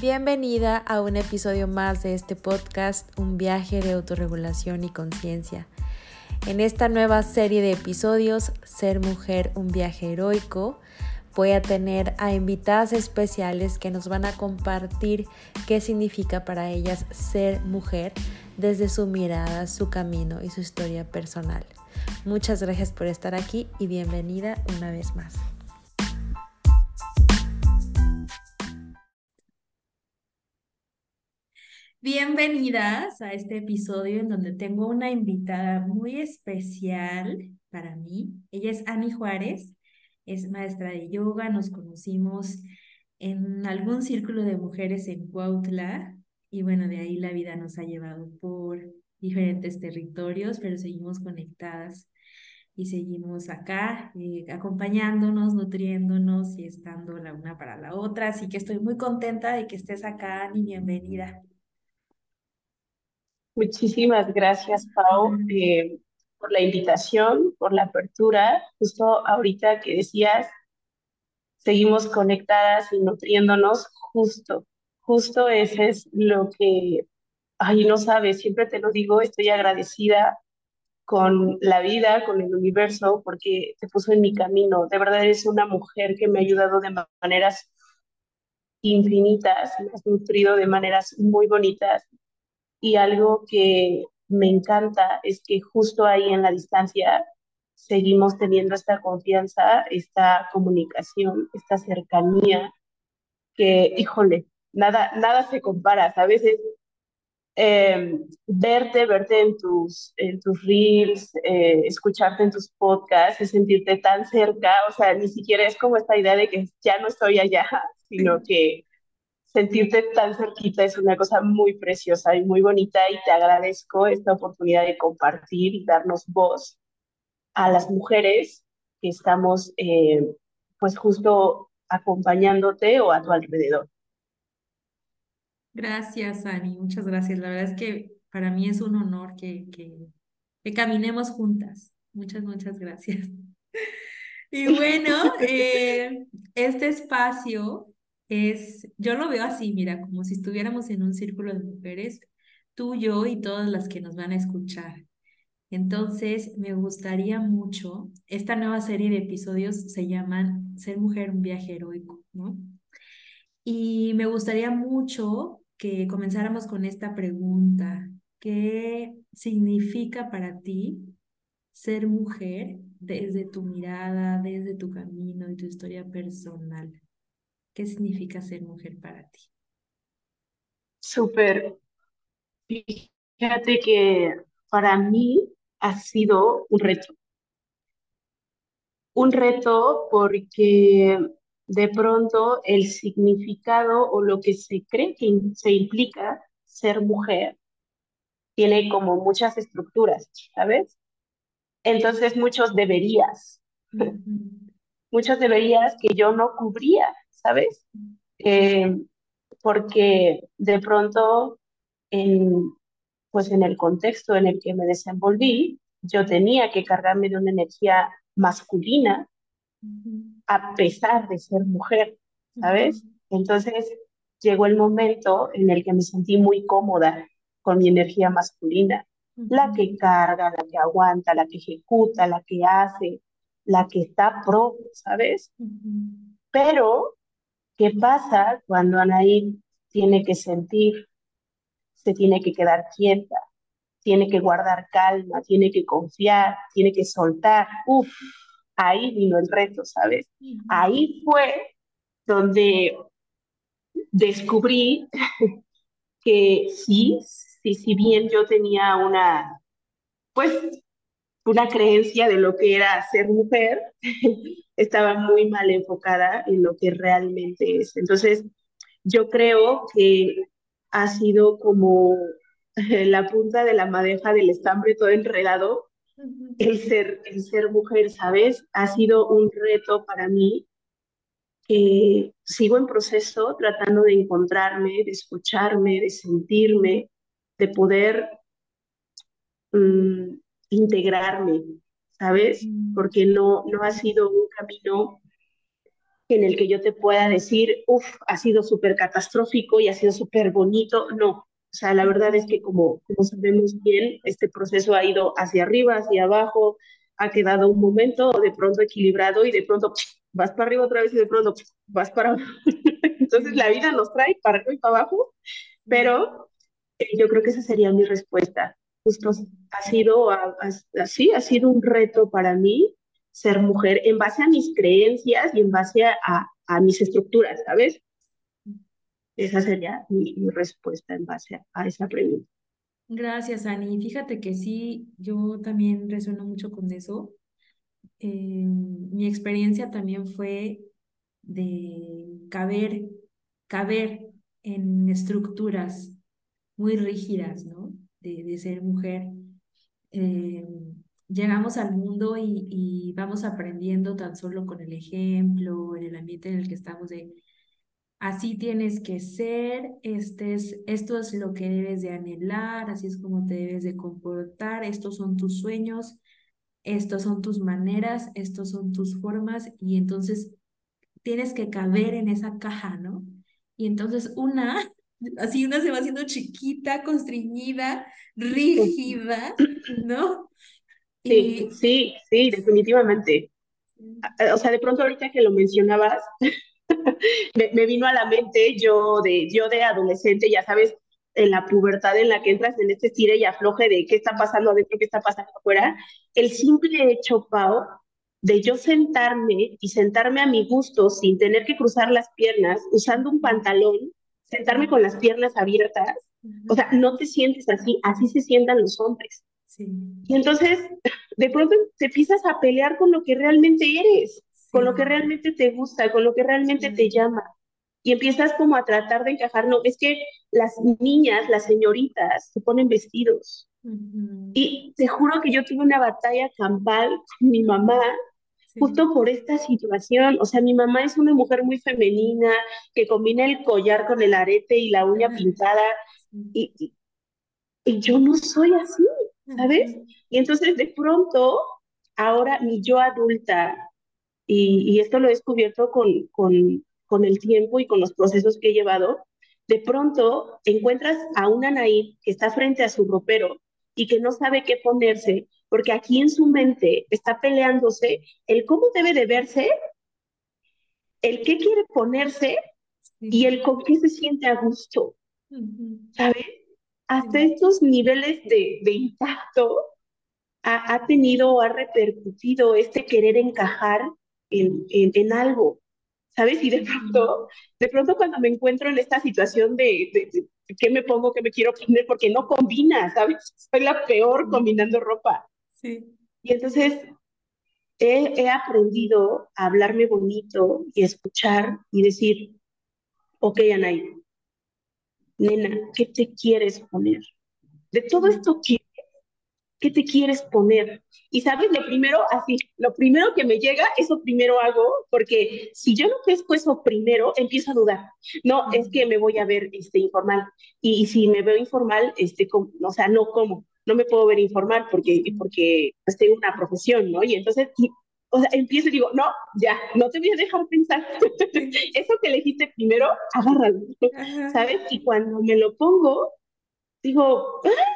Bienvenida a un episodio más de este podcast, Un viaje de autorregulación y conciencia. En esta nueva serie de episodios, Ser mujer, un viaje heroico, voy a tener a invitadas especiales que nos van a compartir qué significa para ellas ser mujer desde su mirada, su camino y su historia personal. Muchas gracias por estar aquí y bienvenida una vez más. Bienvenidas a este episodio en donde tengo una invitada muy especial para mí. Ella es Ani Juárez, es maestra de yoga, nos conocimos en algún círculo de mujeres en Cuautla y bueno, de ahí la vida nos ha llevado por diferentes territorios, pero seguimos conectadas y seguimos acá eh, acompañándonos, nutriéndonos y estando la una para la otra. Así que estoy muy contenta de que estés acá, Ani, bienvenida. Muchísimas gracias, Pau, eh, por la invitación, por la apertura. Justo ahorita que decías, seguimos conectadas y nutriéndonos, justo, justo ese es lo que, ay, no sabes, siempre te lo digo, estoy agradecida con la vida, con el universo, porque te puso en mi camino. De verdad eres una mujer que me ha ayudado de maneras infinitas, me has nutrido de maneras muy bonitas y algo que me encanta es que justo ahí en la distancia seguimos teniendo esta confianza, esta comunicación, esta cercanía, que, híjole, nada, nada se compara, a veces em, verte, verte en tus, en tus reels, eh, escucharte en tus podcasts, sentirte tan cerca, o sea, ni siquiera es como esta idea de que ya no estoy allá, sino que sentirte tan cerquita es una cosa muy preciosa y muy bonita y te agradezco esta oportunidad de compartir y darnos voz a las mujeres que estamos eh, pues justo acompañándote o a tu alrededor. Gracias, Ani, muchas gracias. La verdad es que para mí es un honor que, que, que caminemos juntas. Muchas, muchas gracias. Y bueno, eh, este espacio es, yo lo veo así, mira, como si estuviéramos en un círculo de mujeres, tú, yo y todas las que nos van a escuchar. Entonces, me gustaría mucho, esta nueva serie de episodios se llaman Ser mujer, un viaje heroico, ¿no? Y me gustaría mucho que comenzáramos con esta pregunta. ¿Qué significa para ti ser mujer desde tu mirada, desde tu camino y tu historia personal? ¿Qué significa ser mujer para ti? Súper. Fíjate que para mí ha sido un reto. Un reto porque de pronto el significado o lo que se cree que se implica ser mujer tiene como muchas estructuras, ¿sabes? Entonces muchos deberías, muchos deberías que yo no cubría, ¿sabes? Eh, porque de pronto, en, pues en el contexto en el que me desenvolví, yo tenía que cargarme de una energía masculina a pesar de ser mujer, ¿sabes? Entonces llegó el momento en el que me sentí muy cómoda con mi energía masculina, la que carga, la que aguanta, la que ejecuta, la que hace, la que está pro, ¿sabes? Pero ¿Qué pasa cuando Anaí tiene que sentir, se tiene que quedar quieta, tiene que guardar calma, tiene que confiar, tiene que soltar? Uf, ahí vino el reto, ¿sabes? Ahí fue donde descubrí que sí, sí, si bien yo tenía una, pues, una creencia de lo que era ser mujer, estaba muy mal enfocada en lo que realmente es. Entonces, yo creo que ha sido como la punta de la madeja del estambre todo enredado el ser, el ser mujer, ¿sabes? Ha sido un reto para mí. que sigo en proceso tratando de encontrarme, de escucharme, de sentirme, de poder mm, integrarme, ¿sabes? Porque no, no ha sido un camino en el que yo te pueda decir, uff, ha sido súper catastrófico y ha sido súper bonito. No, o sea, la verdad es que como, como sabemos bien, este proceso ha ido hacia arriba, hacia abajo, ha quedado un momento de pronto equilibrado y de pronto vas para arriba otra vez y de pronto vas para abajo. Entonces la vida nos trae para arriba y para abajo, pero eh, yo creo que esa sería mi respuesta. Justo ha sido así, ha sido un reto para mí ser mujer en base a mis creencias y en base a, a mis estructuras, ¿sabes? Esa sería mi, respuesta en base a, esa pregunta. Gracias, Ani. Fíjate que sí, yo también resueno mucho con eso. Eh, mi experiencia también fue de caber, caber en estructuras muy rígidas, ¿no? De, ser mujer. Eh, llegamos al mundo y, vamos aprendiendo tan solo con el ejemplo, en el ambiente en el que estamos de así tienes que ser, este es, esto es lo que debes de anhelar, así es como te debes de comportar, estos son tus sueños, estos son tus maneras, estos son tus formas y entonces tienes que caber en esa caja, ¿no? Y entonces una, así una se va haciendo chiquita, constreñida, rígida, ¿no? Sí, sí, sí, definitivamente. O sea, de pronto ahorita que lo mencionabas, me, vino a la mente yo de, yo de adolescente, ya sabes, en la pubertad en la que entras en este estire y afloje de qué está pasando adentro, qué está pasando afuera, el simple hecho, Pau, de yo sentarme y sentarme a mi gusto sin tener que cruzar las piernas, usando un pantalón, sentarme con las piernas abiertas, o sea, no te sientes así, así se sientan los hombres. Y entonces, de pronto te empiezas a pelear con lo que realmente eres, con lo que realmente te gusta, con lo que realmente te llama. Y empiezas como a tratar de encajar, no, es que las niñas, las señoritas, se ponen vestidos. Y te juro que yo tuve una batalla campal con mi mamá justo por esta situación. O sea, mi mamá es una mujer muy femenina, que combina el collar con el arete y la uña pintada. y, y yo no soy así. ¿sabes? Y entonces de pronto, ahora mi yo adulta, y, esto lo he descubierto con, con, con, el tiempo y con los procesos que he llevado, de pronto encuentras a una Anaí que está frente a su ropero y que no sabe qué ponerse, porque aquí en su mente está peleándose el cómo debe de verse, el qué quiere ponerse y el con qué se siente a gusto, ¿sabes? hasta estos niveles de, de impacto ha, ha, tenido o ha repercutido este querer encajar en, en, algo, ¿sabes? Y de pronto, de pronto cuando me encuentro en esta situación de, de, qué me pongo, qué me quiero poner, porque no combina, ¿sabes? Soy la peor combinando ropa. Sí. Y entonces he, he aprendido a hablarme bonito y escuchar y decir, ok, Anaí, nena, ¿qué te quieres poner? De todo esto, ¿qué, ¿qué te quieres poner? Y sabes, lo primero, así, lo primero que me llega, eso primero hago, porque si yo no pesco eso primero, empiezo a dudar. No, es que me voy a ver este, informal. Y, si me veo informal, este, o sea, no como, no me puedo ver informal porque, porque pues, tengo una profesión, ¿no? Y entonces o sea, empiezo y digo, no, ya, no te voy a dejar pensar. Eso que elegiste primero, agárralo, ¿sabes? Y cuando me lo pongo, digo, ah,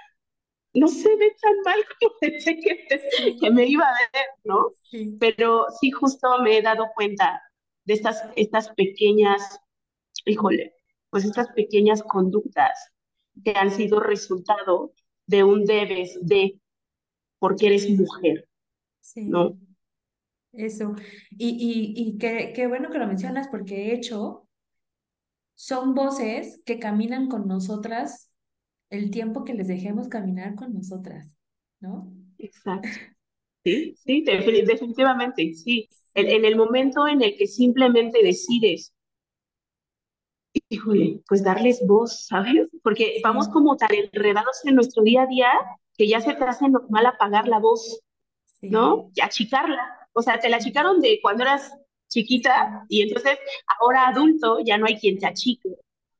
no se ve tan mal como pensé que, que me iba a ver, ¿no? Pero sí, justo me he dado cuenta de estas, estas pequeñas, híjole, pues estas pequeñas conductas que han sido resultado de un debes de, porque eres mujer, ¿no? Eso. Y, y, y qué, qué bueno que lo mencionas porque de hecho son voces que caminan con nosotras el tiempo que les dejemos caminar con nosotras, ¿no? Exacto. Sí, sí, definitivamente, sí. En, en el momento en el que simplemente decides, híjole, pues darles voz, ¿sabes? Porque vamos como tan enredados en nuestro día a día que ya se te hace normal apagar la voz, ¿no? Y achicarla. O sea, te la achicaron de cuando eras chiquita y entonces ahora adulto ya no hay quien te achique,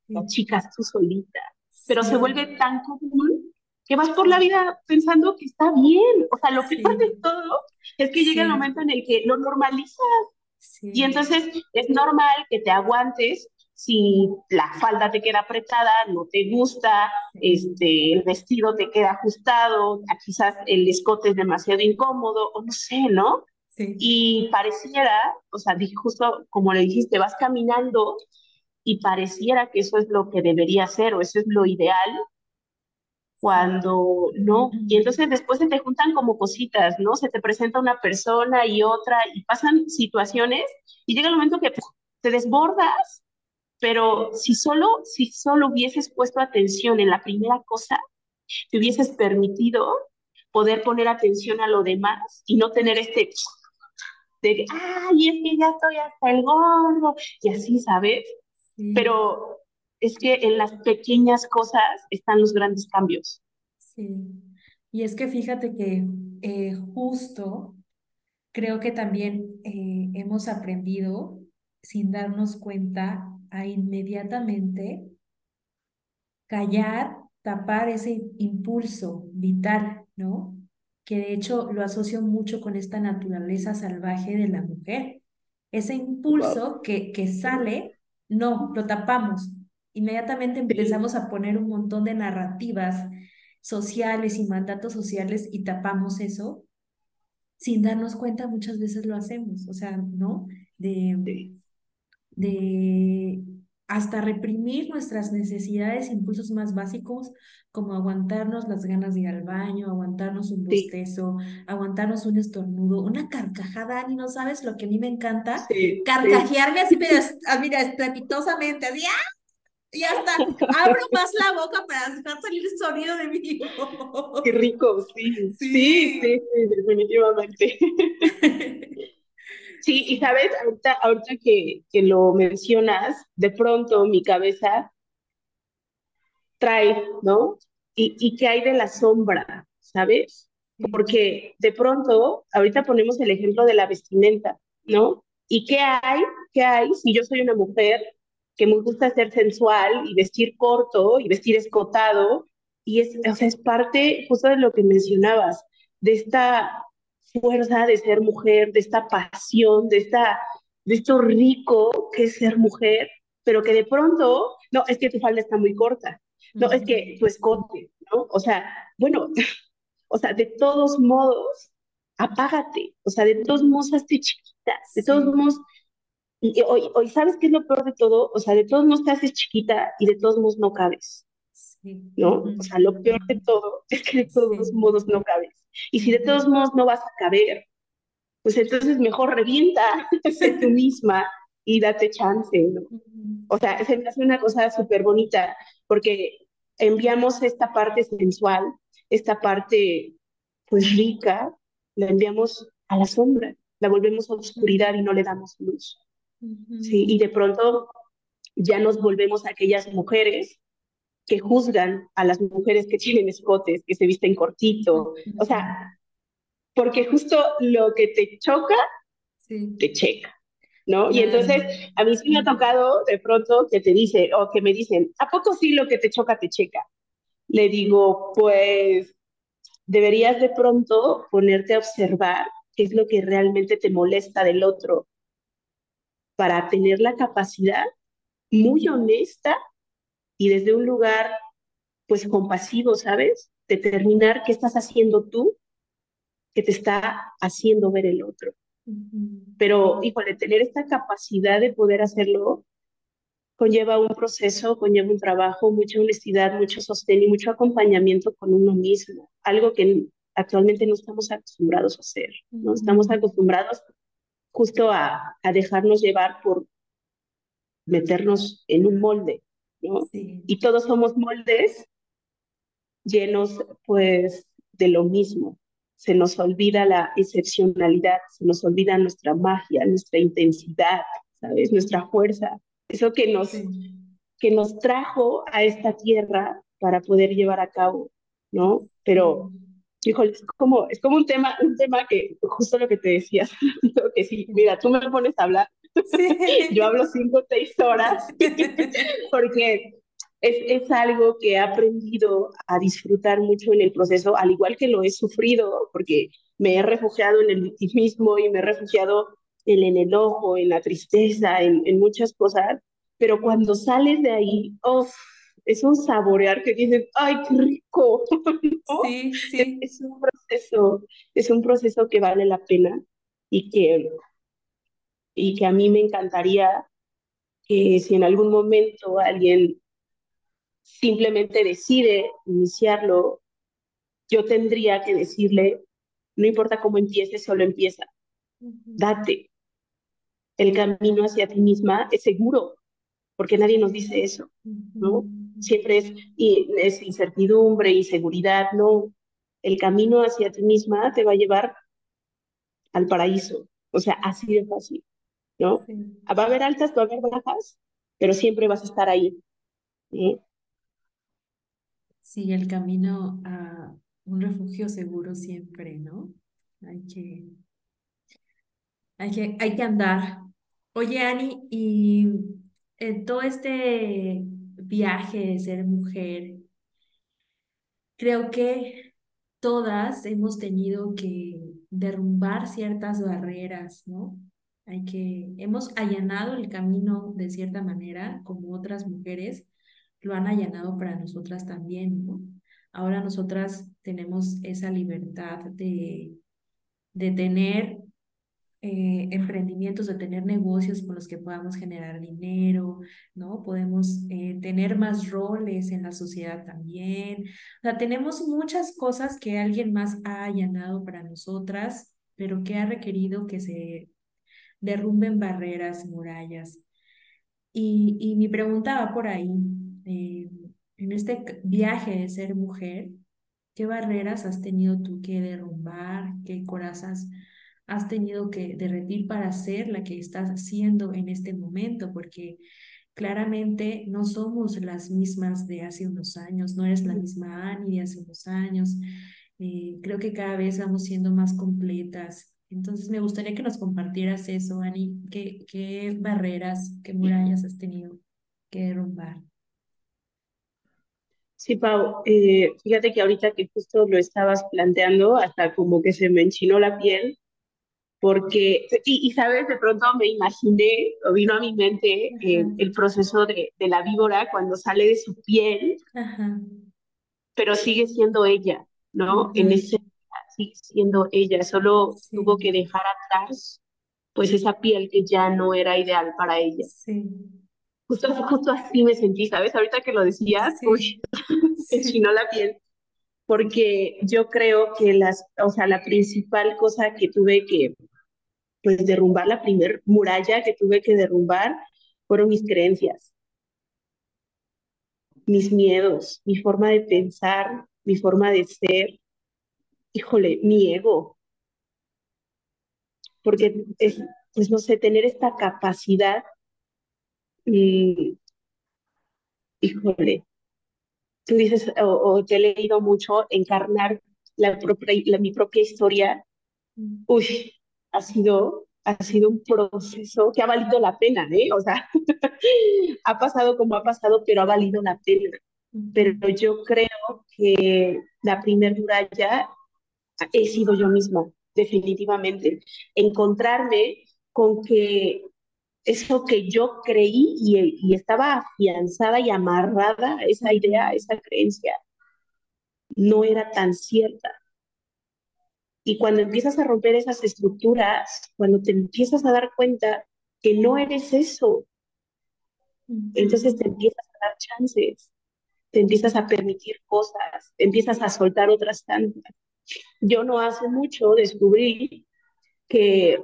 te achicas tú solita. Pero se vuelve tan común que vas por la vida pensando que está bien. O sea, lo que pasa de todo es que llega el momento en el que lo normalizas. Y entonces es normal que te aguantes si la falda te queda apretada, no te gusta, este, el vestido te queda ajustado, quizás el escote es demasiado incómodo, o no sé, ¿no? Sí. Y pareciera, o sea, justo como le dijiste, vas caminando y pareciera que eso es lo que debería ser o eso es lo ideal, cuando no. Y entonces después se te juntan como cositas, ¿no? Se te presenta una persona y otra y pasan situaciones y llega el momento que te desbordas, pero si solo, si solo hubieses puesto atención en la primera cosa, te hubieses permitido poder poner atención a lo demás y no tener este de, ay, es que ya estoy hasta el gorro, y así, ¿sabes? Pero es que en las pequeñas cosas están los grandes cambios. Sí, y es que fíjate que eh, justo creo que también eh, hemos aprendido sin darnos cuenta a inmediatamente callar, tapar ese impulso vital, ¿no? Que de hecho lo asocio mucho con esta naturaleza salvaje de la mujer. Ese impulso que, que sale, no, lo tapamos, inmediatamente empezamos a poner un montón de narrativas sociales y mandatos sociales y tapamos eso, sin darnos cuenta muchas veces lo hacemos, o sea, ¿no? De, de hasta reprimir nuestras necesidades, impulsos más básicos, como aguantarnos las ganas de ir al baño, aguantarnos un bostezo, aguantarnos un estornudo, una carcajada, y no sabes lo que a mí me encanta, carcajearme así, pero, ah, mira, estrepitosamente, así, ¡ah! Y hasta abro más la boca para dejar salir el sonido de mi voz. Qué rico, sí. Sí, sí, sí, definitivamente. Sí, y sabes, ahorita, ahorita que, que lo mencionas, de pronto mi cabeza trae, ¿no? Y, y qué hay de la sombra, ¿sabes? Porque de pronto, ahorita ponemos el ejemplo de la vestimenta, ¿no? ¿Y qué hay? ¿Qué hay si yo soy una mujer que me gusta ser sensual y vestir corto y vestir escotado, y es, o sea, es parte justo de lo que mencionabas, de esta fuerza de ser mujer, de esta pasión, de, esta, de esto rico que es ser mujer, pero que de pronto, no, es que tu falda está muy corta, no, es que tu escote, ¿no? O sea, bueno, o sea, de todos modos, apágate, o sea, de todos modos hazte chiquita, de todos modos y hoy, hoy, ¿sabes qué es lo peor de todo? O sea, de todos modos te haces chiquita y de todos modos no cabes. ¿No? O sea, lo peor de todo es que de todos modos no cabes. Y si de todos modos no vas a caber, pues entonces mejor revienta de tú misma y date chance, ¿no? O sea, se me hace una cosa súper bonita porque enviamos esta parte sensual, esta parte pues rica, la enviamos a la sombra, la volvemos a oscuridad y no le damos luz. ¿sí? Y de pronto ya nos volvemos aquellas mujeres que juzgan a las mujeres que tienen escotes, que se visten cortito, o sea, porque justo lo que te choca, te checa, ¿no? Y entonces a mí sí me ha tocado de pronto que te dice, o que me dicen, ¿a poco sí lo que te choca te checa? Le digo, pues deberías de pronto ponerte a observar qué es lo que realmente te molesta del otro para tener la capacidad muy honesta y desde un lugar pues compasivo, ¿sabes? Determinar qué estás haciendo tú que te está haciendo ver el otro. Pero, híjole, tener esta capacidad de poder hacerlo conlleva un proceso, conlleva un trabajo, mucha honestidad, mucho sostén y mucho acompañamiento con uno mismo, algo que actualmente no estamos acostumbrados a hacer, ¿no? Estamos acostumbrados justo a, a dejarnos llevar por meternos en un molde, ¿no? Y todos somos moldes llenos, pues, de lo mismo. Se nos olvida la excepcionalidad, se nos olvida nuestra magia, nuestra intensidad, ¿sabes? Nuestra fuerza. Eso que nos, que nos trajo a esta tierra para poder llevar a cabo, ¿no? Pero híjole, es como, es como un tema, un tema que, justo lo que te decías, que sí, mira, tú me pones a hablar, yo hablo cinco o seis horas, porque es, es algo que he aprendido a disfrutar mucho en el proceso, al igual que lo he sufrido, porque me he refugiado en el victimismo y me he refugiado el enojo, en la tristeza, en, en muchas cosas, pero cuando sales de ahí, oh, es un saborear que dices, ¡ay, qué rico! ¿no? Sí, Es, sí. es un proceso, es un proceso que vale la pena y que, y que a mí me encantaría que si en algún momento alguien simplemente decide iniciarlo, yo tendría que decirle, no importa cómo empieces, solo empieza, date. El camino hacia ti misma es seguro, porque nadie nos dice eso, ¿no? Siempre es, y es incertidumbre, inseguridad, no. El camino hacia ti misma te va a llevar al paraíso, o sea, así de fácil, ¿no? Sí. Va a haber altas, va a haber bajas, pero siempre vas a estar ahí. ¿eh? Sí, el camino a un refugio seguro siempre, ¿no? Hay que, hay que, hay que andar. Oye, Ani, y en todo este viaje de ser mujer, creo que todas hemos tenido que derrumbar ciertas barreras, ¿no? Hay que, hemos allanado el camino de cierta manera, como otras mujeres lo han allanado para nosotras también. Ahora nosotras tenemos esa libertad de, de tener eh, emprendimientos, de tener negocios con los que podamos generar dinero, ¿no? Podemos eh, tener más roles en la sociedad también. O sea, tenemos muchas cosas que alguien más ha allanado para nosotras, pero que ha requerido que se derrumben barreras, murallas. Y, y mi pregunta va por ahí. eh, en este viaje de ser mujer, ¿qué barreras has tenido tú que derrumbar? ¿Qué corazas has tenido que derretir para ser la que estás haciendo en este momento? Porque claramente no somos las mismas de hace unos años, no eres la misma Ani de hace unos años. Eh, creo que cada vez vamos siendo más completas. Entonces me gustaría que nos compartieras eso, Ani, qué, qué barreras, qué murallas has tenido que derrumbar. Sí, Pau, eh, fíjate que ahorita que justo lo estabas planteando, hasta como que se me enchinó la piel, porque, y, y sabes, de pronto me imaginé, o vino a mi mente Ajá, eh, el proceso de, de la víbora cuando sale de su piel, ajá, pero sigue siendo ella, ¿no? En ujú, ese sigue siendo ella, solo tuvo que dejar atrás, pues esa piel que ya no era ideal para ella. sí, Justo, justo así me sentí, ¿sabes? Ahorita que lo decías, sí, uy, me sí. enchinó la piel. porque yo creo que las, o sea, la principal cosa que tuve que, pues, derrumbar, la primer muralla que tuve que derrumbar, fueron mis creencias, mis miedos, mi forma de pensar, mi forma de ser, híjole, mi ego, porque es, pues, no sé, tener esta capacidad, mm, híjole, tú dices, o, o, te he leído mucho, encarnar la propia, la, mi propia historia Mm, uy, ha sido, ha sido un proceso que ha valido la pena, ¿eh? O sea, ha pasado como ha pasado, pero ha valido la pena. Pero yo creo que la primer muralla he sido yo misma, definitivamente. Encontrarme con que eso que yo creí y, y estaba afianzada y amarrada a esa idea, a esa creencia, no era tan cierta. Y cuando empiezas a romper esas estructuras, cuando te empiezas a dar cuenta que no eres eso, entonces te empiezas a dar chances, te empiezas a permitir cosas, te empiezas a soltar otras tantas. Yo no hace mucho descubrí que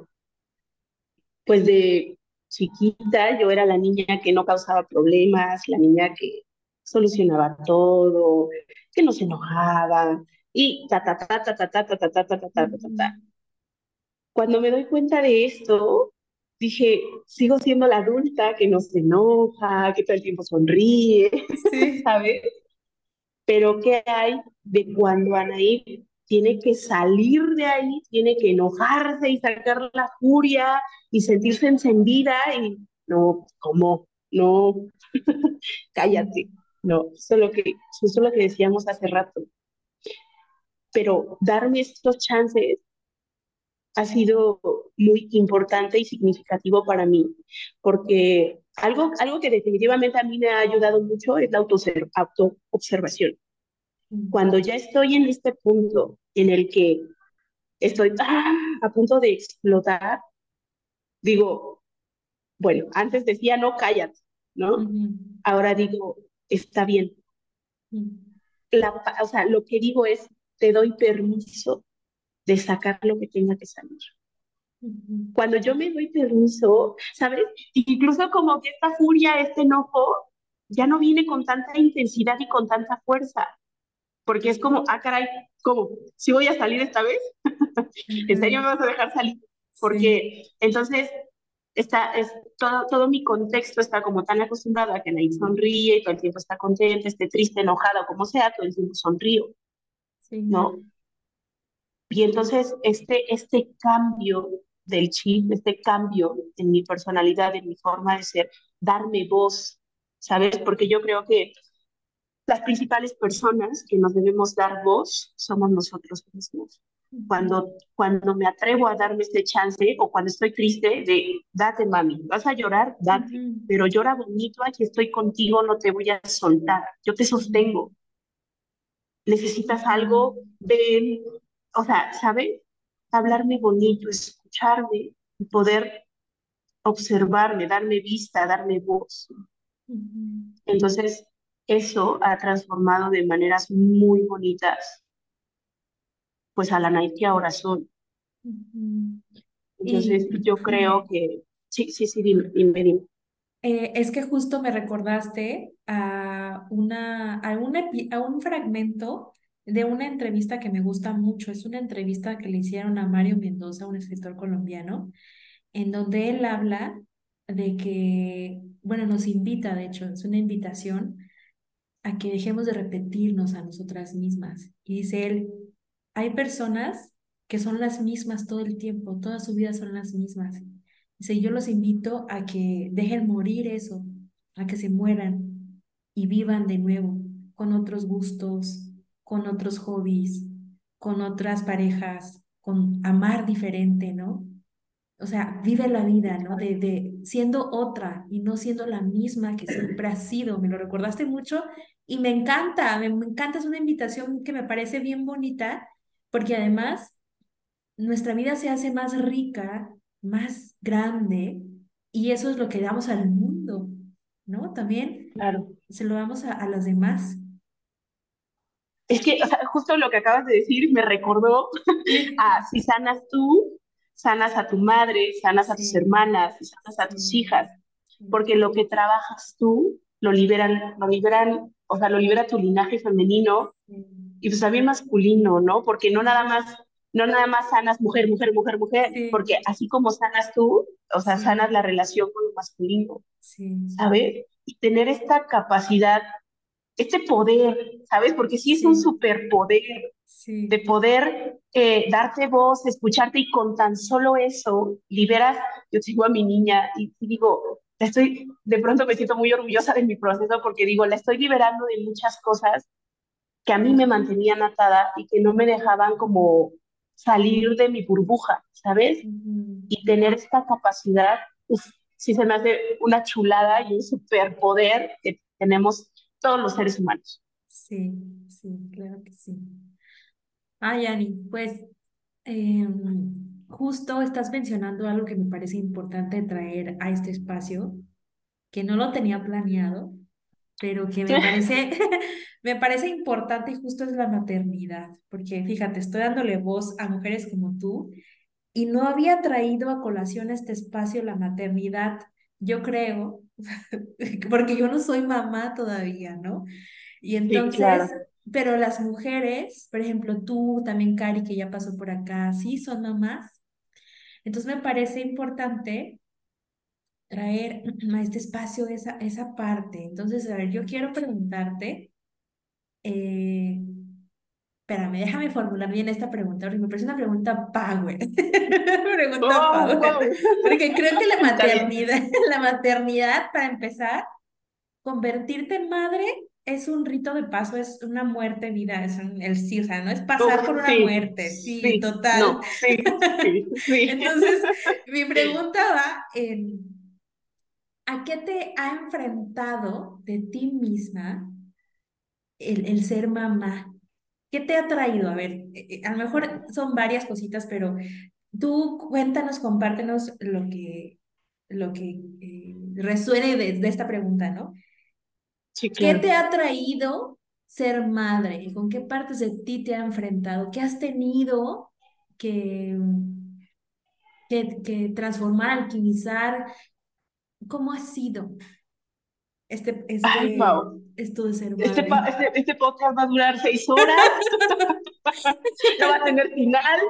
pues de chiquita yo era la niña que no causaba problemas, la niña que solucionaba todo, que no se enojaba y ta ta ta ta ta ta ta ta ta ta ta ta ta ta. Cuando me doy cuenta de esto, dije, sigo siendo la adulta que no se enoja, que todo el tiempo sonríe, Sí, ¿sabes? Pero ¿qué hay de cuando Anaí tiene que salir de ahí, tiene que enojarse y sacar la furia y sentirse encendida y no, ¿cómo? No, cállate. No, eso es lo que, eso es lo que decíamos hace rato. Pero darme estos chances ha sido muy importante y significativo para mí, porque algo, algo que definitivamente a mí me ha ayudado mucho es la autoobservación. Cuando ya estoy en este punto en el que estoy ¡ah! a punto de explotar, digo, bueno, antes decía no, cállate, ¿no? Ujú. Ahora digo, está bien. Mm. La, o sea, lo que digo es, te doy permiso de sacar lo que tenga que salir. Cuando yo me doy permiso, ¿sabes? Incluso como que esta furia, este enojo, ya no viene con tanta intensidad y con tanta fuerza, porque es como, ah, caray, ¿cómo? ¿Sí voy a salir esta vez? ¿En serio me vas a dejar salir? Sí. Porque entonces está, es, todo, todo mi contexto está como tan acostumbrado a que nadie sonríe y todo el tiempo está contenta, esté triste, enojada, como sea, todo el tiempo sonrío, Sí. ¿no? Y entonces este, este cambio del chip, este cambio en mi personalidad, en mi forma de ser, darme voz, ¿sabes? Porque yo creo que las principales personas que nos debemos dar voz somos nosotros mismos. Cuando, cuando me atrevo a darme este chance o cuando estoy triste, de date mami, vas a llorar, date, Ujú. pero llora bonito, aquí estoy contigo, no te voy a soltar, yo te sostengo. Necesitas algo, ven, o sea, ¿sabes? Hablarme bonito, escucharme y poder observarme, darme vista, darme voz. Ujú. Entonces, eso ha transformado de maneras muy bonitas, pues a la Nike que ahora. Ujú. Entonces, Y yo creo que, sí, sí, sí, dime, dime, dime. eh, es que justo me recordaste a, una, a, a un fragmento de una entrevista que me gusta mucho. Es una entrevista que le hicieron a Mario Mendoza, un escritor colombiano, en donde él habla de que, bueno, nos invita, de hecho, es una invitación a que dejemos de repetirnos a nosotras mismas. Y dice él, hay personas que son las mismas todo el tiempo, toda su vida son las mismas. Dice, yo los invito a que dejen morir eso, a que se mueran y vivan de nuevo, con otros gustos, con otros hobbies, con otras parejas, con amar diferente, ¿no? O sea, vive la vida, ¿no? De, de siendo otra y no siendo la misma que siempre has sido. Me lo recordaste mucho y me encanta, me, me encanta, es una invitación que me parece bien bonita, porque además nuestra vida se hace más rica, más grande, y eso es lo que damos al mundo, ¿no? También Claro. se lo damos a, a las demás. Es que, o sea, justo lo que acabas de decir me recordó a si sanas tú, sanas a tu madre, sanas a tus hermanas, sanas a tus hijas, porque lo que trabajas tú lo liberan, lo liberan, o sea, lo libera tu linaje femenino y pues también masculino, ¿no? Porque no nada más, no nada más sanas mujer, mujer, mujer, mujer, Sí, porque así como sanas tú, o sea, sanas la relación con lo masculino, sí, ¿sabes? Y tener esta capacidad, este poder, ¿sabes? Porque sí es un sí, superpoder sí. de poder eh, darte voz, escucharte y con tan solo eso liberas, yo sigo a mi niña y, y digo, estoy, de pronto me siento muy orgullosa de mi proceso porque digo, la estoy liberando de muchas cosas que a mí me mantenían atada y que no me dejaban como salir de mi burbuja, ¿sabes? Y tener esta capacidad, uf, sí se me hace una chulada y un superpoder que tenemos todos los seres humanos. Sí, sí, claro que sí. Ah, Yani, pues em, justo estás mencionando algo que me parece importante traer a este espacio, que no lo tenía planeado, pero que me parece, me parece importante y justo es la maternidad, porque fíjate, estoy dándole voz a mujeres como tú y no había traído a colación a este espacio la maternidad, yo creo, porque yo no soy mamá todavía, ¿no? Y Sí, entonces, claro. Pero las mujeres, por ejemplo, tú, también Cari, que ya pasó por acá, sí son mamás. Entonces me parece importante traer a este espacio esa, esa parte. Entonces, a ver, yo quiero preguntarte, eh, espérame, déjame formular bien esta pregunta, porque me parece una pregunta power. Pregunta ¡Oh, power. wow! Porque creo que la maternidad, la maternidad, para empezar, convertirte en madre es un rito de paso, es una muerte, vida, es el sí, o sea, no es pasar por una sí, muerte, sí, sí, total. no, sí, sí, sí. Entonces, mi pregunta va en, ¿a qué te ha enfrentado de ti misma el, el ser mamá? ¿Qué te ha traído? A ver, eh, eh, a lo mejor son varias cositas, pero tú cuéntanos, compártenos lo que, lo que eh, resuene de, de esta pregunta, ¿no? Sí, ¿Qué claro. te ha traído ser madre? ¿Con qué partes de ti te ha enfrentado? ¿Qué has tenido que, que, que transformar, alquimizar? ¿Cómo ha sido este, Ay, este, Pau, esto de ser este, madre? pa- este, este podcast va a durar seis horas, no va a tener final.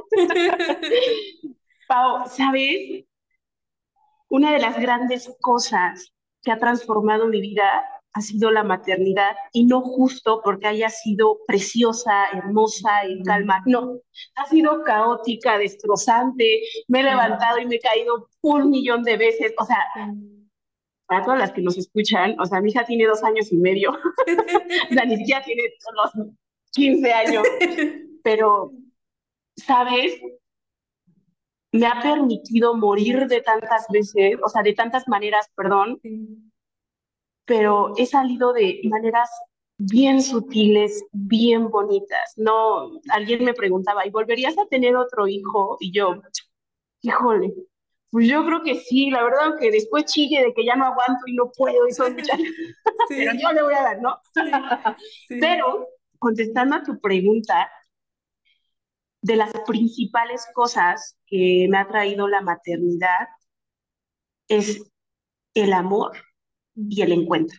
Pau, ¿sabes? Una de las grandes cosas que ha transformado mi vida ha sido la maternidad y no justo porque haya sido preciosa, hermosa y calma, no, ha sido caótica, destrozante, me he levantado y me he caído un millón de veces, o sea, para todas las que nos escuchan, o sea, mi hija tiene dos años y medio, o sea, ni siquiera tiene los 15 años, pero, ¿sabes? Me ha permitido morir de tantas veces, o sea, de tantas maneras, perdón, Sí. Pero he salido de maneras bien sutiles, bien bonitas. No, alguien me preguntaba, ¿y volverías a tener otro hijo? Y yo, híjole, pues yo creo que sí, la verdad que después chille de que ya no aguanto y no puedo y muchas, pero yo le voy a dar, ¿no? sí, sí. Pero contestando a tu pregunta, de las principales cosas que me ha traído la maternidad es el amor y el encuentro.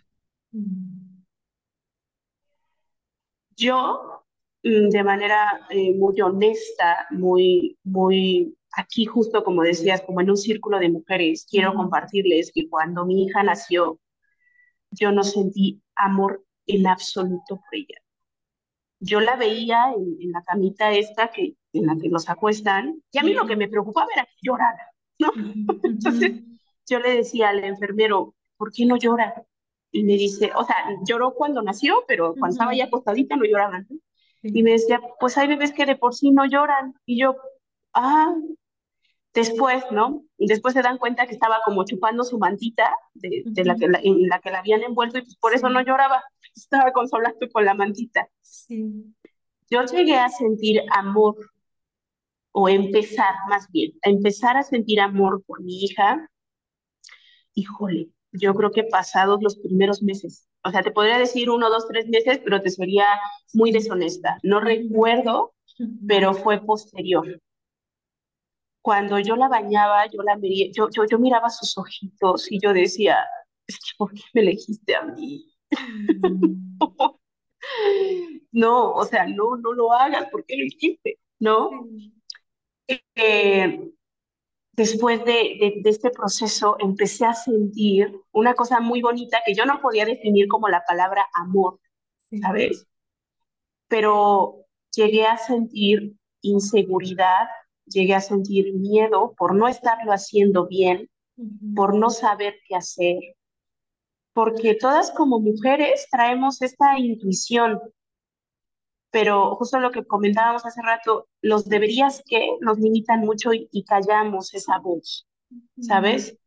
Yo, mm, de manera eh, muy honesta, muy, muy, aquí justo como decías, como en un círculo de mujeres, quiero compartirles que cuando mi hija nació, yo no sentí amor en absoluto por ella. Yo la veía en, en la camita esta que, en la que nos acuestan, y a mí lo que me preocupaba era que llorara, ¿no? Entonces yo le decía al enfermero, ¿por qué no llora? Y me dice, o sea, lloró cuando nació, pero cuando estaba ya acostadita no lloraba, ¿no? Y me decía, pues hay bebés que de por sí no lloran. Y yo, ah, después, ¿no? Y después se dan cuenta que estaba como chupando su mantita de, de la que la, en la que la habían envuelto y pues por eso no lloraba, estaba consolando con la mantita. Sí. Yo llegué a sentir amor, o empezar más bien, a empezar a sentir amor por mi hija, híjole, yo creo que pasados los primeros meses. O sea, te podría decir uno, dos, tres meses, pero te sería muy deshonesta. No recuerdo, pero fue posterior. Cuando yo la bañaba, yo la miré, yo, yo, yo miraba sus ojitos y yo decía, es que ¿por qué me elegiste a mí? No, o sea, no, no lo hagas, ¿por qué lo hiciste? ¿No? Eh, después de, de, de este proceso empecé a sentir una cosa muy bonita que yo no podía definir como la palabra amor. ¿sabes? Pero llegué a sentir inseguridad, llegué a sentir miedo por no estarlo haciendo bien, por no saber qué hacer, porque todas como mujeres traemos esta intuición, pero justo lo que comentábamos hace rato, los deberías que nos limitan mucho y, y callamos esa voz, ¿sabes?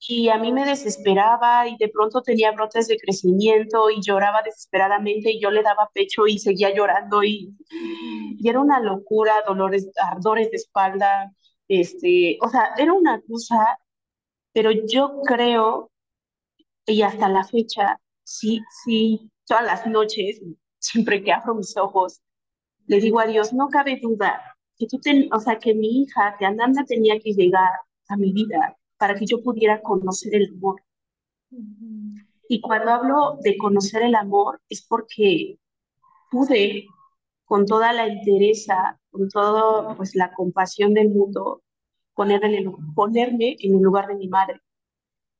Y a mí me desesperaba y de pronto tenía brotes de crecimiento y lloraba desesperadamente y yo le daba pecho y seguía llorando y, y era una locura, dolores, ardores de espalda, este, o sea, era una cosa, pero yo creo, y hasta la fecha, sí, sí, todas las noches, siempre que abro mis ojos, le digo a Dios, no cabe duda que tú ten, o sea, que mi hija, que Ananda tenía que llegar a mi vida para que yo pudiera conocer el amor Y cuando hablo de conocer el amor es porque pude, con toda la entereza, con toda pues, la compasión del mundo, poner en el- ponerme en el lugar de mi madre.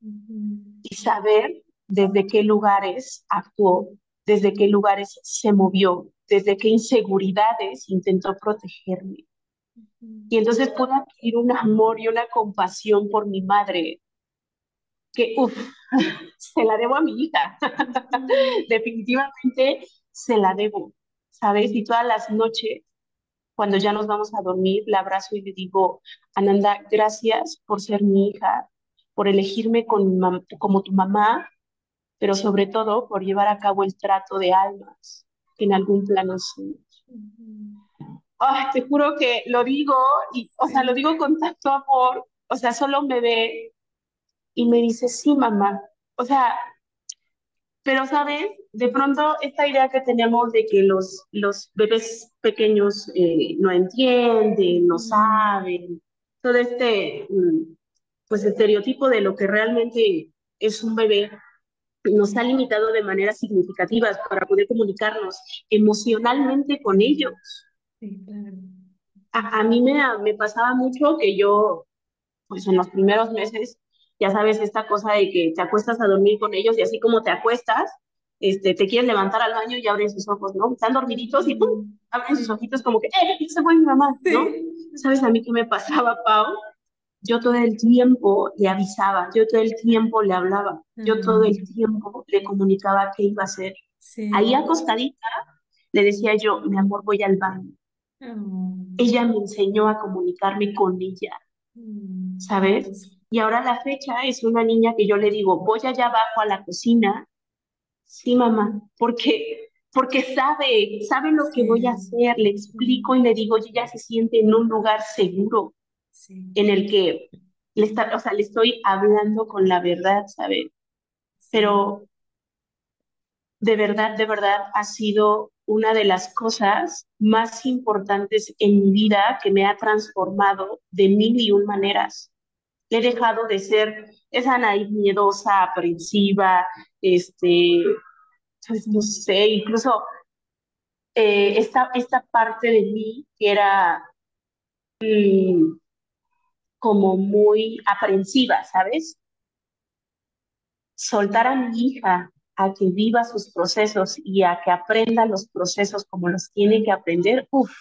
Ujú, y saber desde qué lugares actuó, desde qué lugares se movió, desde qué inseguridades intentó protegerme. Y entonces pude adquirir un amor y una compasión por mi madre que, uff, se la debo a mi hija. Definitivamente se la debo, ¿sabes? Y todas las noches, cuando ya nos vamos a dormir, la abrazo y le digo, Ananda, gracias por ser mi hija, por elegirme con como tu mamá, pero sobre todo por llevar a cabo el trato de almas que en algún plano son. Ay, te juro que lo digo, y, o sea, lo digo con tanto amor, o sea, solo me ve y me dice, sí, mamá. O sea, pero, ¿sabes? De pronto esta idea que tenemos de que los, los bebés pequeños eh, no entienden, no saben, todo este, mm, pues, estereotipo de lo que realmente es un bebé, nos ha limitado de manera significativa para poder comunicarnos emocionalmente con ellos. a, a, mí me, me pasaba mucho que yo, pues en los primeros meses, ya sabes, esta cosa de que te acuestas a dormir con ellos y así como te acuestas, este, te quieres levantar al baño y abren sus ojos, ¿no? Están dormiditos y ¡pum! abren sus ojitos como que, ¡eh! Se fue mi mamá, ¿no? ¿Sabes a mí qué me pasaba, Pau? Yo todo el tiempo le avisaba, yo todo el tiempo le hablaba, yo todo el tiempo le comunicaba qué iba a hacer. Ahí acostadita le decía yo, mi amor, voy al baño. Ella me enseñó a comunicarme con ella, mm, ¿sabes? Y ahora la fecha es una niña que yo le digo, voy allá abajo a la cocina. Sí, mamá, porque porque sabe, sabe lo que voy a hacer, le explico y le digo, ella se siente en un lugar seguro en el que le, está, o sea, le estoy hablando con la verdad, ¿sabe? Pero de verdad, de verdad ha sido una de las cosas más importantes en mi vida que me ha transformado de mil y un maneras he dejado de ser esa naive, miedosa, aprensiva, este, pues no sé, incluso eh, esta, esta parte de mí que era mm, como muy aprensiva, ¿sabes? Soltar a mi hija a que viva sus procesos y a que aprenda los procesos como los tiene que aprender, uff,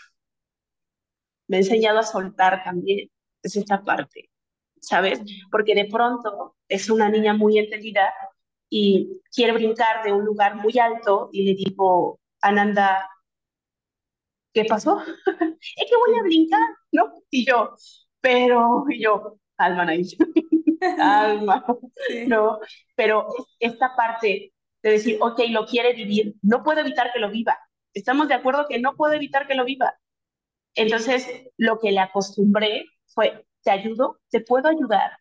me ha enseñado a soltar también, es esta parte. ¿sabes? Porque de pronto es una niña muy entendida y quiere brincar de un lugar muy alto y le digo, Ananda, ¿qué pasó? es que voy a brincar, ¿no? Y yo, pero, yo, alma, alma, ¿no? Pero esta parte de decir, ok, lo quiere vivir, no puedo evitar que lo viva. Estamos de acuerdo que no puedo evitar que lo viva. Entonces, lo que le acostumbré fue, ¿Te ayudo? ¿Te puedo ayudar?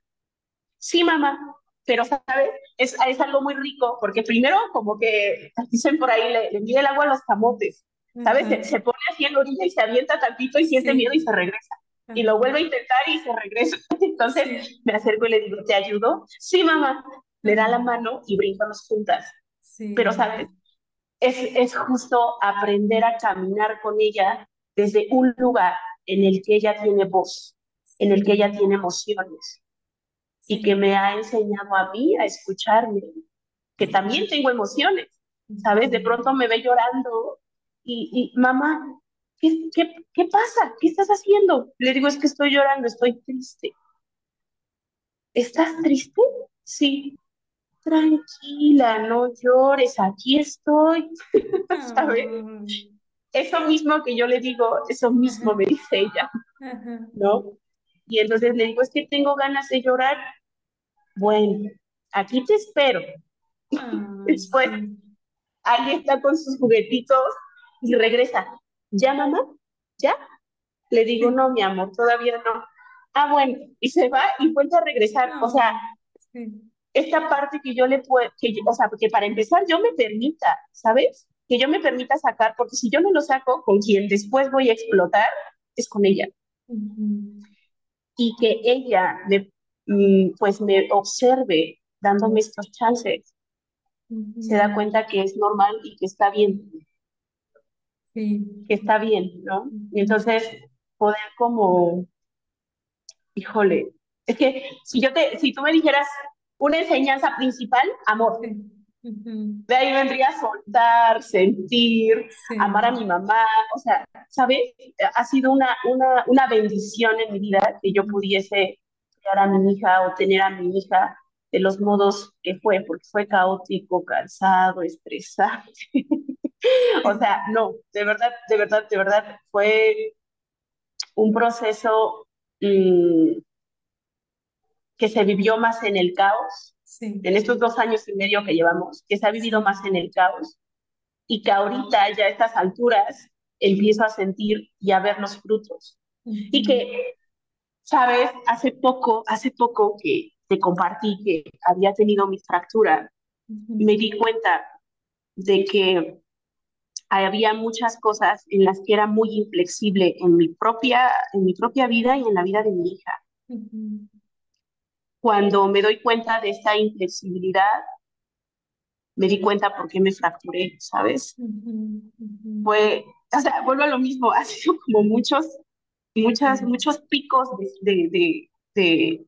Sí, mamá, pero, ¿sabes? Es, es algo muy rico, porque primero, como que dicen por ahí, le, le el agua a los camotes, ¿sabes? se, pone así en la orilla y se avienta tantito y siente miedo y se regresa. Y lo vuelve a intentar y se regresa. Entonces me acerco y le digo, ¿te ayudo? Sí, mamá. Le da la mano y brincamos juntas. Pero, ¿sabes? Es, es justo aprender a caminar con ella desde un lugar en el que ella tiene voz en el que ella tiene emociones y que me ha enseñado a mí a escucharme, que también tengo emociones, ¿sabes? De pronto me ve llorando y, y mamá, ¿qué, qué, ¿qué pasa? ¿Qué estás haciendo? Le digo, es que estoy llorando, estoy triste. ¿Estás triste? Sí. Tranquila, no llores, aquí estoy, ¿sabes? Eso mismo que yo le digo, eso mismo me dice ella, ¿no? Y entonces le digo, es que tengo ganas de llorar. Bueno, aquí te espero. Después, alguien está con sus juguetitos y regresa. ¿Ya, mamá? ¿Ya? Le digo, no, mi amor, todavía no. Ah, bueno, y se va y vuelve a regresar. O sea, esta parte que yo le puedo, que, o sea, porque para empezar yo me permita, ¿sabes? Que yo me permita sacar, porque si yo no lo saco, con quien después voy a explotar es con ella y que ella me, mm, pues me observe dándome estos chances, se da cuenta que es normal y que está bien. Sí. Que está bien, ¿no? Y entonces poder como, híjole, es que si yo te, si tú me dijeras una enseñanza principal, amor. De ahí vendría a soltar, sentir, amar a mi mamá, o sea, ¿sabes? Ha sido una, una, una bendición en mi vida que yo pudiese criar a mi hija o tener a mi hija de los modos que fue, porque fue caótico, cansado, estresante. o sea, no, de verdad, de verdad, de verdad, fue un proceso mm, que se vivió más en el caos, Sí. en estos dos años y medio que llevamos, que se ha vivido más en el caos y que ahorita ya a estas alturas empiezo a sentir y a ver los frutos. Y que, sabes, hace poco, hace poco que te compartí que había tenido mi fractura, me di cuenta de que había muchas cosas en las que era muy inflexible en mi propia, en mi propia vida y en la vida de mi hija. Cuando me doy cuenta de esta inflexibilidad, me di cuenta por qué me fracturé, ¿sabes? Fue, o sea, vuelvo a lo mismo, ha sido como muchos, muchas, muchos picos de, de, de,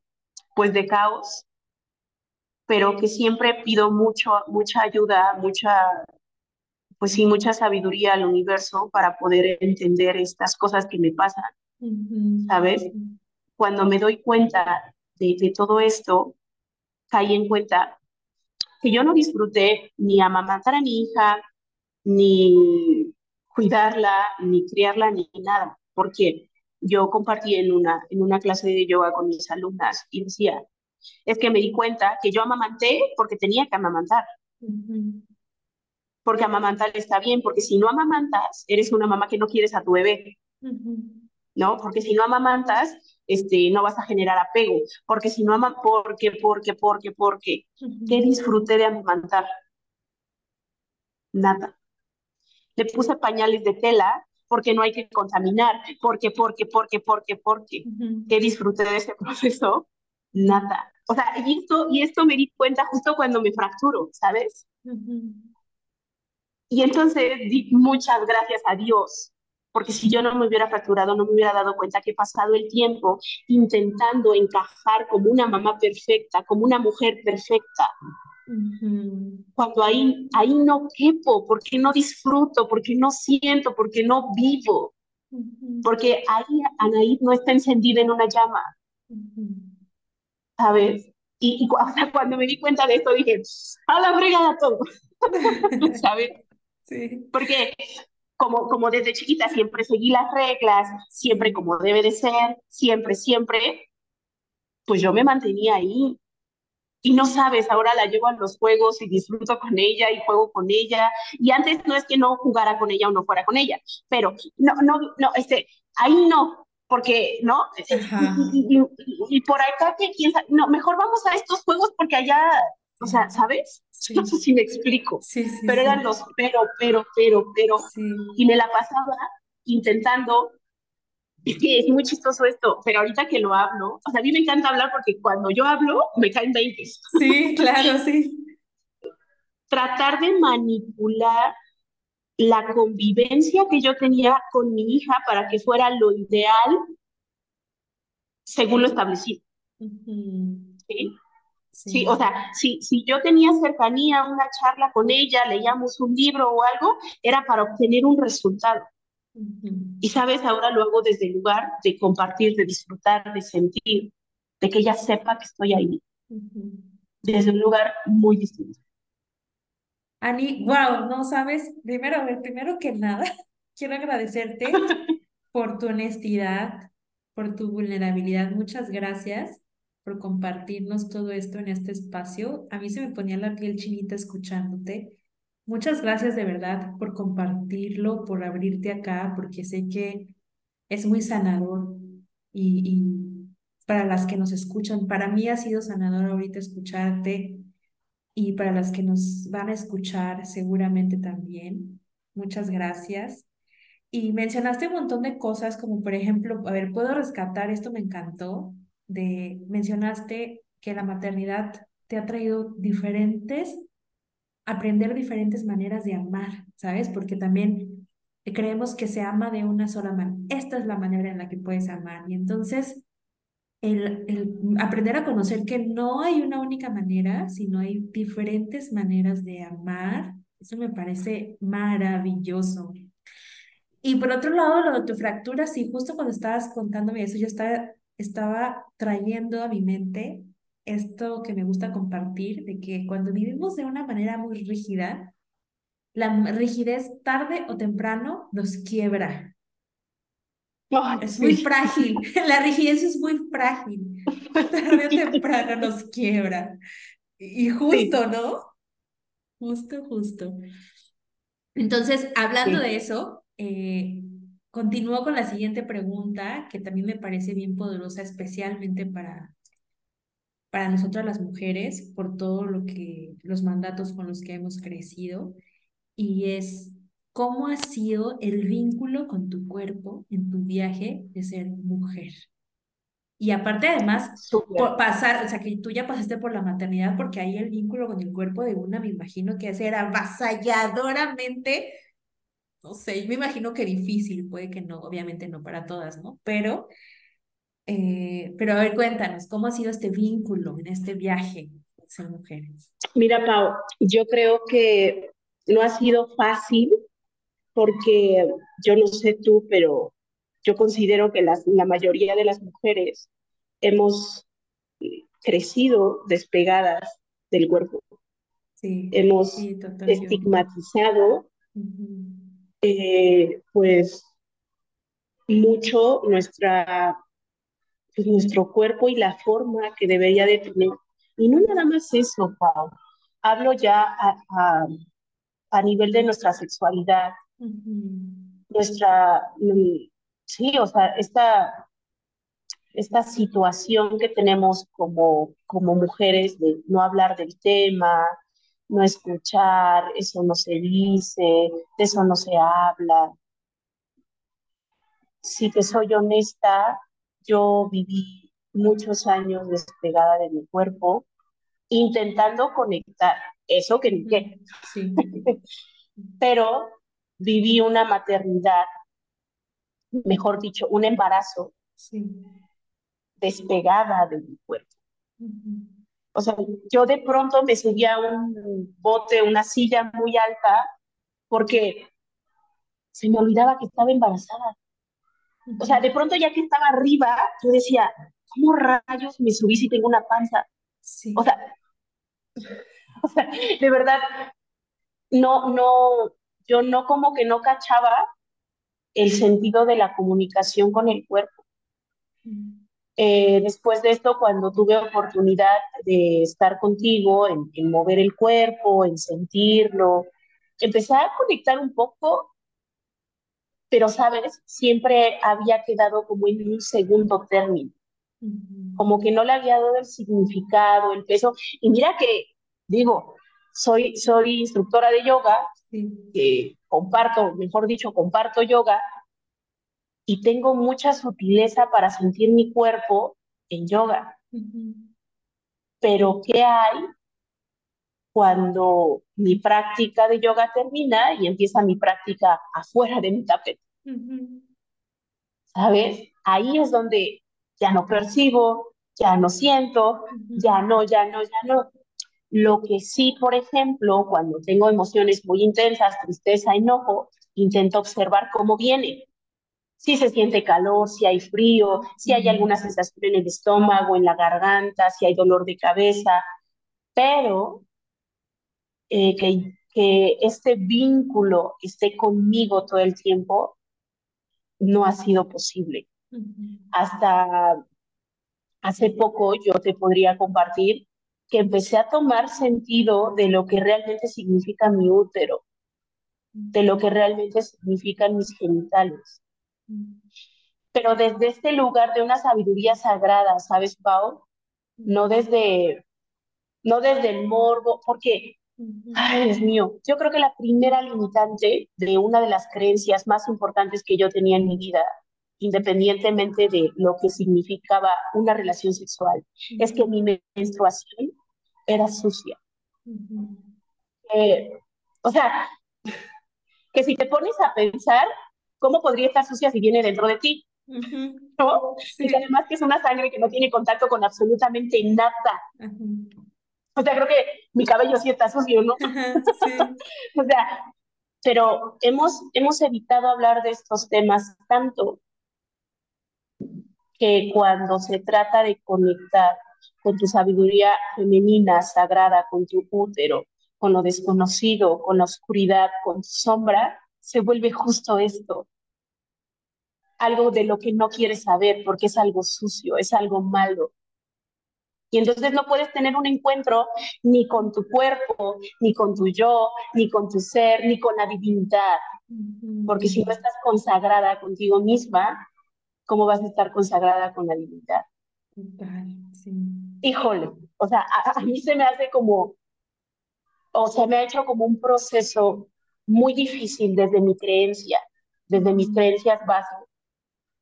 pues de caos, pero que siempre pido mucho, mucha ayuda, mucha, pues sí, mucha sabiduría al universo para poder entender estas cosas que me pasan, ¿sabes? Cuando me doy cuenta de, de todo esto, caí en cuenta que yo no disfruté ni amamantar a mi hija, ni cuidarla, ni criarla, ni nada, porque yo compartí en una, en una clase de yoga con mis alumnas y decía, es que me di cuenta que yo amamanté porque tenía que amamantar. Porque amamantar está bien, porque si no amamantas, eres una mamá que no quieres a tu bebé. ¿No? Porque si no amamantas, este, no vas a generar apego, porque si no ama, porque, porque, porque, porque, ¿qué disfruté de amamantar? Nada. Le puse pañales de tela porque no hay que contaminar, porque, porque, porque, porque, porque, ¿qué disfruté de ese proceso? Nada. O sea, y esto, y esto me di cuenta justo cuando me fracturo, ¿sabes? Y entonces di muchas gracias a Dios porque si yo no me hubiera fracturado, no me hubiera dado cuenta que he pasado el tiempo intentando encajar como una mamá perfecta, como una mujer perfecta. Cuando ahí, ahí no quepo, porque no disfruto, porque no siento, porque no vivo, porque ahí Anaí no está encendida en una llama. ¿Sabes? Y, y cuando me di cuenta de esto dije, a la fregada todo. ¿Sabes? Sí. Porque como, como desde chiquita siempre seguí las reglas, siempre como debe de ser, siempre, siempre, pues yo me mantenía ahí. Y no sabes, ahora la llevo a los juegos y disfruto con ella y juego con ella. Y antes no es que no jugara con ella o no fuera con ella, pero no, no, no, este, ahí no, porque, ¿no? Y, y, y, por acá que quién sabe, no, mejor vamos a estos juegos porque allá o sea, ¿sabes? Sí. No sé si me explico. Sí, sí, pero eran los pero, pero, pero, pero. Y me la pasaba intentando. Es que es muy chistoso esto, pero ahorita que lo hablo, o sea, a mí me encanta hablar porque cuando yo hablo me caen 20. Sí, claro, sí. Tratar de manipular la convivencia que yo tenía con mi hija para que fuera lo ideal según lo establecido. Uh -huh. ¿Sí? Sí. sí, o sea, si, si yo tenía cercanía, una charla con ella, leíamos un libro o algo, era para obtener un resultado. Uh -huh. Y sabes, ahora lo hago desde el lugar de compartir, de disfrutar, de sentir, de que ella sepa que estoy ahí. Uh -huh. Desde un lugar muy distinto. Ani, wow, no sabes, primero, primero que nada, quiero agradecerte por tu honestidad, por tu vulnerabilidad. Muchas gracias por compartirnos todo esto en este espacio. A mí se me ponía la piel chinita escuchándote. Muchas gracias de verdad por compartirlo, por abrirte acá, porque sé que es muy sanador y, y para las que nos escuchan, para mí ha sido sanador ahorita escucharte y para las que nos van a escuchar seguramente también. Muchas gracias. Y mencionaste un montón de cosas como por ejemplo, a ver, puedo rescatar, esto me encantó, de mencionaste que la maternidad te ha traído diferentes, aprender diferentes maneras de amar, ¿sabes? Porque también creemos que se ama de una sola manera. Esta es la manera en la que puedes amar. Y entonces, el, el aprender a conocer que no hay una única manera, sino hay diferentes maneras de amar, eso me parece maravilloso. Y por otro lado, lo de tu fractura, sí, justo cuando estabas contándome eso, yo estaba estaba trayendo a mi mente esto que me gusta compartir, de que cuando vivimos de una manera muy rígida, la rigidez tarde o temprano nos quiebra. es muy frágil, la rigidez es muy frágil. Tarde o temprano nos quiebra. Y justo, ¿no? Justo, justo. Entonces, hablando de eso, eh, continúo con la siguiente pregunta, que también me parece bien poderosa, especialmente para, para nosotras las mujeres, por todo lo que, los mandatos con los que hemos crecido, y es, ¿cómo ha sido el vínculo con tu cuerpo en tu viaje de ser mujer? Y aparte, además, pasar, o sea, que tú ya pasaste por la maternidad, porque ahí el vínculo con el cuerpo de una, me imagino que era avasalladoramente, no sé, me imagino que difícil, puede que no, obviamente no para todas, ¿no? Pero, eh, pero a ver, cuéntanos, ¿cómo ha sido este vínculo en este viaje de ser mujeres? Mira, Pau, yo creo que no ha sido fácil porque yo no sé tú, pero yo considero que las, la mayoría de las mujeres hemos crecido despegadas del cuerpo. Sí, hemos estigmatizado eh, pues mucho nuestra, pues, nuestro cuerpo y la forma que debería de tener. Y no nada más eso, Pau. Hablo ya a, a, nivel de nuestra sexualidad, nuestra mm, sí, o sea, esta, esta situación que tenemos como, como mujeres de no hablar del tema, no escuchar, eso no se dice, de eso no se habla. Si te soy honesta, yo viví muchos años despegada de mi cuerpo, intentando conectar, eso que ni qué. Sí. Pero viví una maternidad mejor dicho, un embarazo despegada de mi cuerpo. O sea, yo de pronto me subía a un bote, una silla muy alta, porque se me olvidaba que estaba embarazada. O sea, de pronto ya que estaba arriba, yo decía, ¿cómo rayos me subí si tengo una panza? O sea, o sea, de verdad, no, no, yo no como que no cachaba el sentido de la comunicación con el cuerpo. Eh, después de esto, cuando tuve oportunidad de estar contigo, en, en, mover el cuerpo, en sentirlo, empecé a conectar un poco, pero, ¿sabes? Siempre había quedado como en un segundo término, como que no le había dado el significado, el peso. Y mira que, digo, soy, soy instructora de yoga, que comparto, mejor dicho, comparto yoga y tengo mucha sutileza para sentir mi cuerpo en yoga. Pero ¿qué hay cuando mi práctica de yoga termina y empieza mi práctica afuera de mi tapete? ¿Sabes? Ahí es donde ya no percibo, ya no siento, ya no, ya no, ya no. Lo que sí, por ejemplo, cuando tengo emociones muy intensas, tristeza, enojo, intento observar cómo viene. Si se siente calor, si hay frío, si hay alguna sensación en el estómago, en la garganta, si hay dolor de cabeza, pero eh, que, que este vínculo esté conmigo todo el tiempo no ha sido posible. Hasta hace poco yo te podría compartir que empecé a tomar sentido de lo que realmente significa mi útero, de lo que realmente significan mis genitales. Pero desde este lugar de una sabiduría sagrada, ¿sabes, Pau? No desde, no desde el morbo, porque, ay, Dios mío, yo creo que la primera limitante de una de las creencias más importantes que yo tenía en mi vida, independientemente de lo que significaba una relación sexual, es que mi menstruación era sucia. Eh, o sea, que si te pones a pensar, ¿cómo podría estar sucia si viene dentro de ti? ¿No? Y además que es una sangre que no tiene contacto con absolutamente nada. O sea, creo que mi cabello sí está sucio, ¿no? o sea, pero hemos, hemos evitado hablar de estos temas tanto que cuando se trata de conectar con tu sabiduría femenina, sagrada, con tu útero, con lo desconocido, con la oscuridad, con tu sombra, se vuelve justo esto. Algo de lo que no quieres saber porque es algo sucio, es algo malo. Y entonces no puedes tener un encuentro ni con tu cuerpo, ni con tu yo, ni con tu ser, ni con la divinidad. Porque si no estás consagrada contigo misma, ¿cómo vas a estar consagrada con la divinidad? Híjole, o sea, a, mí se me hace como, o se me ha hecho como un proceso muy difícil desde mi creencia, desde mis creencias básicas,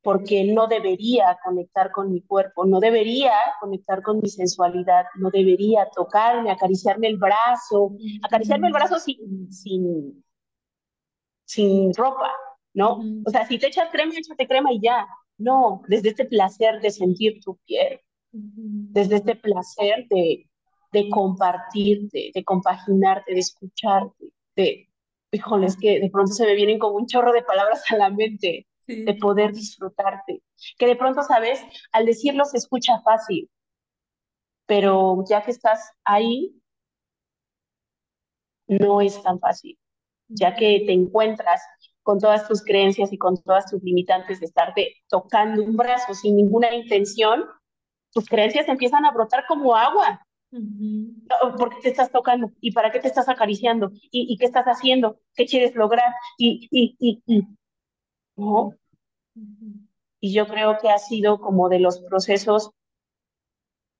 porque no debería conectar con mi cuerpo, no debería conectar con mi sensualidad, no debería tocarme, acariciarme el brazo, acariciarme el brazo sin, sin, sin ropa, ¿no? O sea, si te echas crema, échate crema y ya. No, desde este placer de sentir tu piel, desde este placer de, de compartirte, de compaginarte, de escucharte, de, híjole, es que de pronto se me vienen como un chorro de palabras a la mente, de poder disfrutarte. Que de pronto, sabes, al decirlo se escucha fácil, pero ya que estás ahí, no es tan fácil, ya que te encuentras con todas tus creencias y con todas tus limitantes de estarte tocando un brazo sin ninguna intención, tus creencias empiezan a brotar como agua. ¿Por qué te estás tocando? ¿Y para qué te estás acariciando? ¿Y, qué estás haciendo? ¿Qué quieres lograr? Y, y, y, ¿no? Y yo creo que ha sido como de los procesos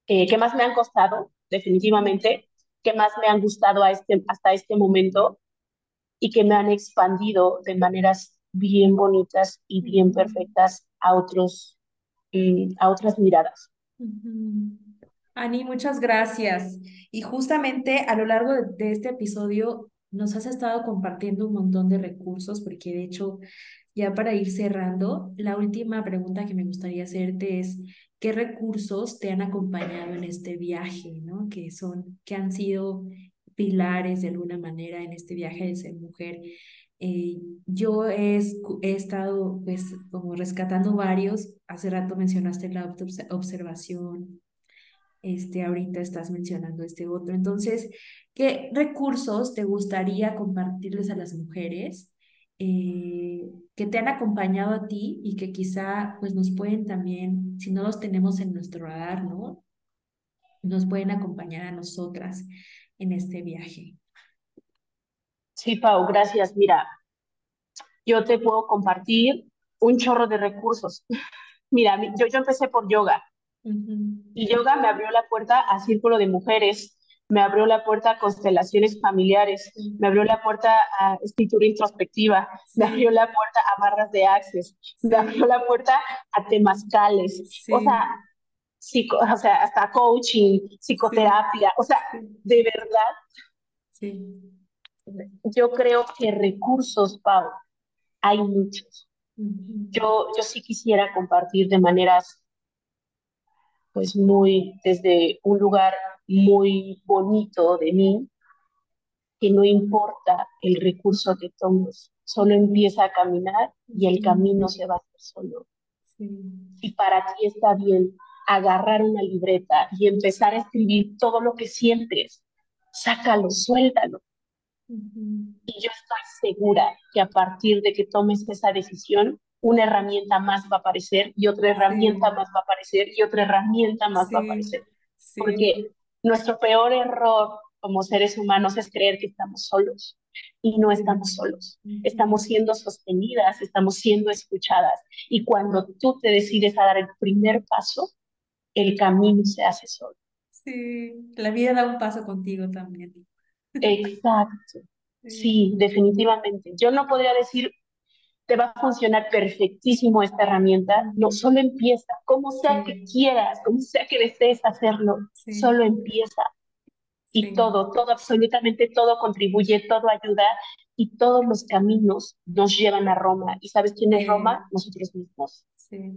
eh, que más me han costado, definitivamente, que más me han gustado a este, hasta este momento, y que me han expandido de maneras bien bonitas y bien perfectas a otros mm, a otras miradas. Ani, muchas gracias. Y justamente a lo largo de, este episodio nos has estado compartiendo un montón de recursos, porque de hecho, ya para ir cerrando, la última pregunta que me gustaría hacerte es, ¿qué recursos te han acompañado en este viaje, ¿no? Que son, que han sido pilares de alguna manera en este viaje de ser mujer. Eh, yo he, he, estado pues como rescatando varios, hace rato mencionaste la observación, este, ahorita estás mencionando este otro. Entonces, ¿qué recursos te gustaría compartirles a las mujeres eh, que te han acompañado a ti y que quizá pues nos pueden también, si no los tenemos en nuestro radar, ¿no? Nos pueden acompañar a nosotras en este viaje. Sí, Pau, gracias. Mira, yo te puedo compartir un chorro de recursos. Mira, yo, yo empecé por yoga. Y yoga me abrió la puerta a círculo de mujeres, me abrió la puerta a constelaciones familiares, me abrió la puerta a escritura introspectiva, me abrió la puerta a barras de access, me abrió la puerta a temazcales. O sea, o sea, hasta coaching, psicoterapia, o sea, de verdad. Sí. Yo creo que recursos, Pau, hay muchos. Yo, yo sí quisiera compartir de maneras, pues muy, desde un lugar muy bonito de mí, que no importa el recurso que tomes, solo empieza a caminar y el camino se va a hacer solo. Y para ti está bien agarrar una libreta y empezar a escribir todo lo que sientes. Sácalo, suéltalo. Y yo estoy segura que a partir de que tomes esa decisión, una herramienta más va a aparecer y otra herramienta más va a aparecer y otra herramienta más va a aparecer. Porque nuestro peor error como seres humanos es creer que estamos solos y no estamos solos. Estamos siendo sostenidas, estamos siendo escuchadas. Y cuando tú te decides a dar el primer paso, el camino se hace solo. Sí, la vida da un paso contigo también. Exacto. Sí, definitivamente. Yo no podría decir, te va a funcionar perfectísimo esta herramienta. No, solo empieza. Como sea que quieras, como sea que desees hacerlo, solo empieza. Y todo, todo, absolutamente todo contribuye, todo ayuda y todos los caminos nos llevan a Roma. ¿Y sabes quién es Roma? Nosotros mismos. Sí.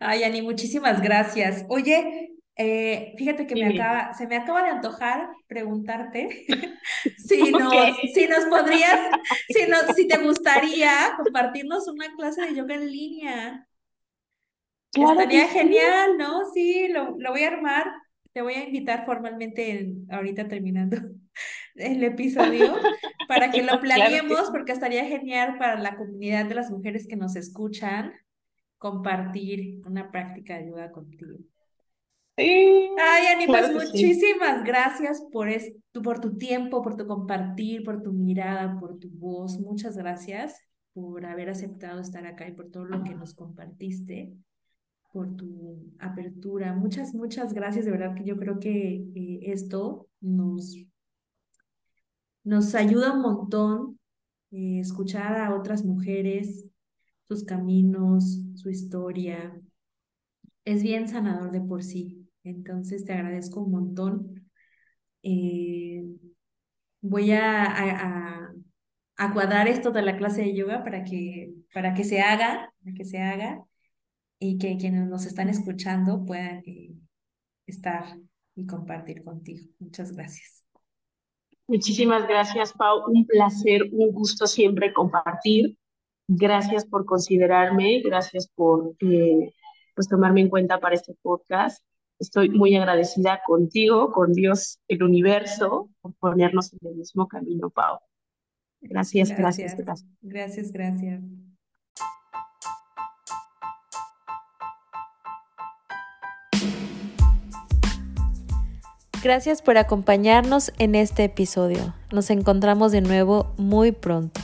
Ay, Ani, muchísimas gracias. Oye, eh, fíjate que me acaba, se me acaba de antojar preguntarte si, nos, si nos podrías, si, nos, si te gustaría compartirnos una clase de yoga en línea. Estaría genial, ¿no? Sí, lo, lo voy a armar. te voy a invitar formalmente ahorita terminando el episodio para que lo planeemos porque estaría genial para la comunidad de las mujeres que nos escuchan compartir una práctica de ayuda contigo. Sí, Ay, Ani, pues muchísimas gracias por, por tu tiempo, por tu compartir, por tu mirada, por tu voz. Muchas gracias por haber aceptado estar acá y por todo lo que nos compartiste, por tu apertura. Muchas, muchas gracias. De verdad que yo creo que esto nos, nos ayuda un montón eh, escuchar a otras mujeres, sus caminos, su historia. Es bien sanador de por sí. Entonces te agradezco un montón. Eh, voy a, a, cuadrar esto de la clase de yoga para que, para que se haga, que se haga y que quienes nos están escuchando puedan eh, estar y compartir contigo. Muchas gracias. Muchísimas gracias, Pau. Un placer, un gusto siempre compartir. Gracias por considerarme, gracias por eh, pues tomarme en cuenta para este podcast. Estoy muy agradecida contigo, con Dios, el universo, por ponernos en el mismo camino, Pau. Gracias, gracias, gracias. Gracias, gracias. Gracias por acompañarnos en este episodio. Nos encontramos de nuevo muy pronto.